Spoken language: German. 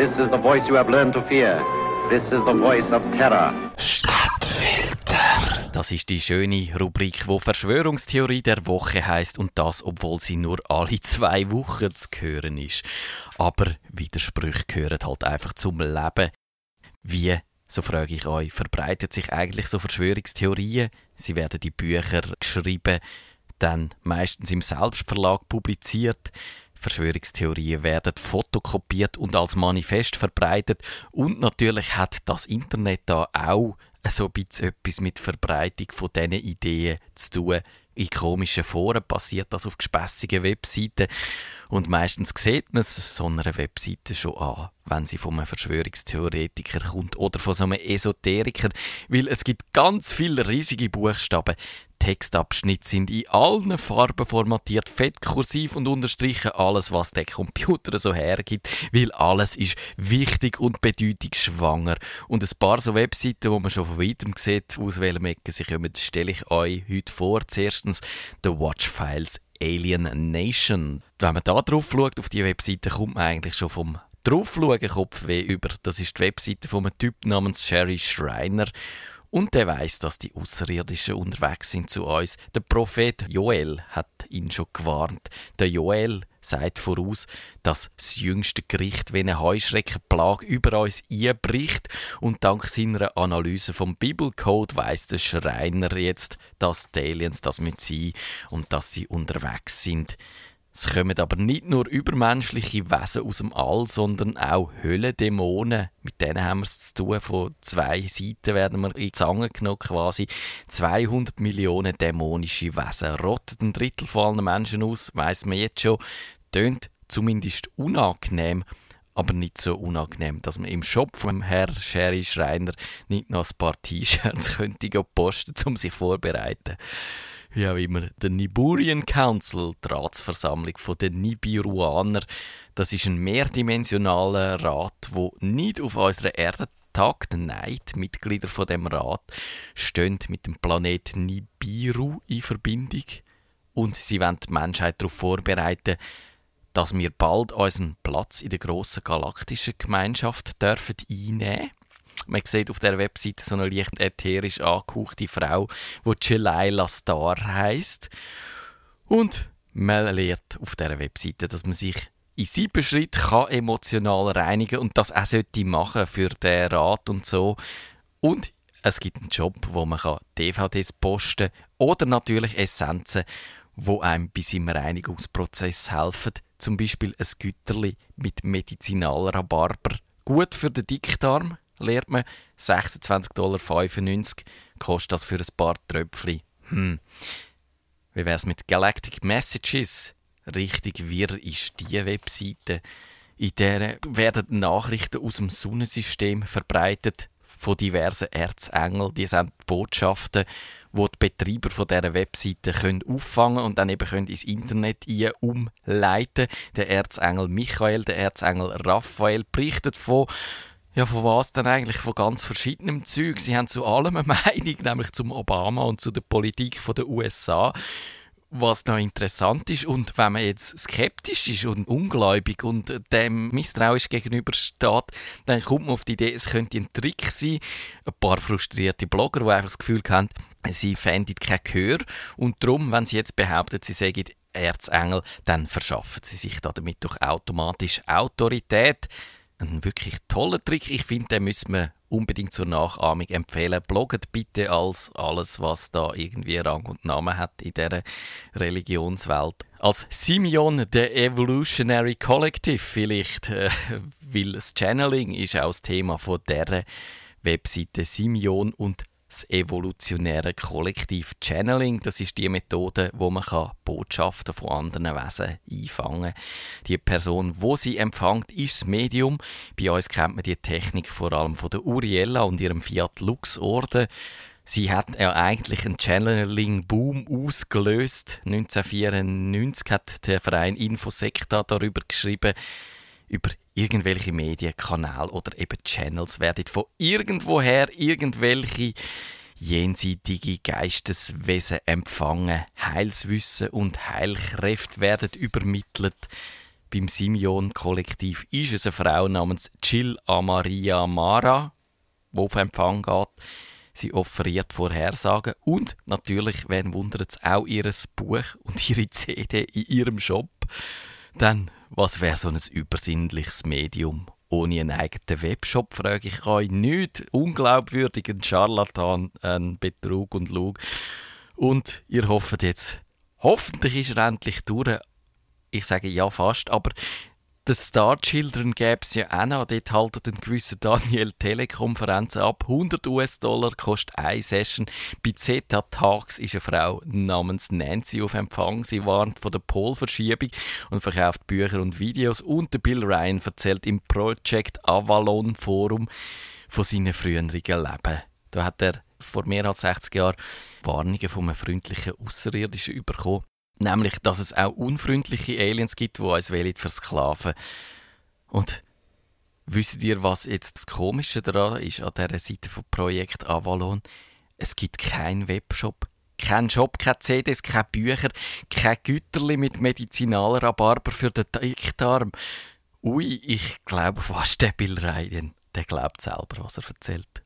This is the voice you have learned to fear. This is the voice of terror. Stadtfilter. Das ist die schöne Rubrik, wo Verschwörungstheorie der Woche heißt und das, obwohl sie nur alle zwei Wochen zu hören ist. Aber Widersprüche gehören halt einfach zum Leben. Wie, so frage ich euch, verbreitet sich eigentlich so Verschwörungstheorien? Sie werden die Bücher geschrieben, dann meistens im Selbstverlag publiziert. Verschwörungstheorien werden fotokopiert und als Manifest verbreitet. Und natürlich hat das Internet da auch so ein bisschen etwas mit Verbreitung von diesen Ideen zu tun. In komischen Foren passiert das auf gespässigen Webseiten. Und meistens sieht man es so einer Webseite schon an, wenn sie von einem Verschwörungstheoretiker kommt oder von so einem Esoteriker, weil es gibt ganz viele riesige Buchstaben. Textabschnitte sind in allen Farben formatiert, fett, kursiv und unterstrichen, alles, was der Computer so hergibt, weil alles ist wichtig und bedeutungsschwanger. Und ein paar so Webseiten, wo man schon von weitem sieht, aus welchem Ecke sie kommen, stelle ich euch heute vor. Zuerstens The Watch Files Alien Nation. Wenn man da drauf schaut, auf die Webseite, kommt man eigentlich schon vom Draufschauen Kopfweh über. Das ist die Webseite von einem Typ namens Sherry Schreiner. Und der weiß, dass die Außerirdischen unterwegs sind zu uns. Der Prophet Joel hat ihn schon gewarnt. Der Joel sagt voraus, dass das jüngste Gericht wie eine Heuschreckenplage über uns einbricht und dank seiner Analyse vom Bibelcode weiß der Schreiner jetzt, dass die Aliens das mit sie und dass sie unterwegs sind. Es kommen aber nicht nur übermenschliche Wesen aus dem All, sondern auch Höllendämonen. Mit denen haben wir es zu tun. Von zwei Seiten werden wir in die Zange genommen, quasi. 200 Millionen dämonische Wesen. Rottet ein Drittel von allen Menschen aus, weiss man jetzt schon. Tönt zumindest unangenehm, aber nicht so unangenehm, dass man im Shop vom Herr Sherry Schreiner nicht noch ein paar T-Shirts könnte um sich vorzubereiten wie auch immer, der Niburian Council, die Ratsversammlung der Nibiruaner. Das ist ein mehrdimensionaler Rat, wo nicht auf unserer Erde tagt. Nein, die Mitglieder von dem Rat stehen mit dem Planet Nibiru in Verbindung und sie wollen die Menschheit darauf vorbereiten, dass wir bald unseren Platz in der grossen galaktischen Gemeinschaft dürfen einnehmen man sieht auf der Webseite so eine leicht ätherisch angehauchte Frau, die Chelaila Star heißt. Und man lernt auf der Webseite, dass man sich in sieben Schritten kann emotional reinigen und das auch sollte machen für den Rat und so. Und es gibt einen Job, wo man DVDs posten kann oder natürlich Essenzen, wo einem bei seinem Reinigungsprozess helfen. Zum Beispiel ein Güterli mit medizinaler Rhabarber. Gut für den Dickdarm, lernt man. 26,95 Dollar kostet das für ein paar Tröpfchen. Hm. Wie es mit Galactic Messages? Richtig wirr ist die Webseite. In der werden Nachrichten aus dem Sonnensystem verbreitet von diversen Erzengeln. Die sind Botschaften, wo die Betreiber von dieser Webseite können auffangen und dann eben können ins Internet umleiten. Der Erzengel Michael, der Erzengel Raphael berichtet von ja, von was denn eigentlich? Von ganz verschiedenem Zeug. Sie haben zu allem eine Meinung, nämlich zum Obama und zu der Politik der USA. Was noch interessant ist, und wenn man jetzt skeptisch ist und ungläubig und dem misstrauisch gegenübersteht, dann kommt man auf die Idee, es könnte ein Trick sein. Ein paar frustrierte Blogger, die einfach das Gefühl haben, sie fänden kein Gehör. Und darum, wenn sie jetzt behaupten, sie sagen Erzengel, dann verschaffen sie sich damit durch automatisch Autorität ein wirklich toller Trick. Ich finde, den müssen wir unbedingt zur Nachahmung empfehlen. Blogget bitte als alles, was da irgendwie Rang und Namen hat in dieser Religionswelt. Als Simeon, der Evolutionary Collective vielleicht, äh, weil das Channeling ist auch das Thema von dieser Webseite Simeon und das evolutionäre Kollektiv Channeling. Das ist die Methode, wo man Botschaften von anderen Wesen einfangen kann. Die Person, wo sie empfängt, ist das Medium. Bei uns kennt man die Technik vor allem von der Uriella und ihrem Fiat Lux Orden. Sie hat ja eigentlich einen Channeling-Boom ausgelöst. 1994 hat der Verein Infosecta darüber geschrieben, über irgendwelche Medienkanäle oder eben Channels werden von irgendwoher irgendwelche jenseitige Geisteswesen empfangen. Heilswissen und Heilkräfte werden übermittelt. beim Simeon-Kollektiv ist es eine Frau namens Jill Amaria Mara, die auf Empfang geht. Sie offeriert Vorhersagen und natürlich, wen wundert es, auch ihr Buch und ihre CD in ihrem Shop. Dann, was wäre so ein übersinnliches Medium ohne einen eigenen Webshop, frage ich euch nicht. Unglaubwürdig, ein Charlatan, ein Betrug und Lug. Und ihr hofft jetzt, hoffentlich ist er endlich durch. Ich sage ja fast, aber den Star Children gäbe es ja auch noch. Dort halten ein gewisser Daniel Telekonferenzen ab. 100 US-Dollar kostet eine Session. Bei Zeta Tags ist eine Frau namens Nancy auf Empfang. Sie warnt von der Polverschiebung und verkauft Bücher und Videos. Und der Bill Ryan erzählt im Project Avalon Forum von seinem früheren Leben. Da hat er vor mehr als 60 Jahren Warnungen von einem freundlichen Außerirdischen bekommen. Nämlich, dass es auch unfreundliche Aliens gibt, die uns versklaven Und wisst ihr, was jetzt das Komische daran ist, an dieser Seite von Projekt Avalon? Es gibt keinen Webshop, keinen Shop, keine CDs, keine Bücher, kein Güterli mit Medizinalrabarber für den Dickdarm. Ui, ich glaube fast, der Bill Ryan, der glaubt selber, was er erzählt.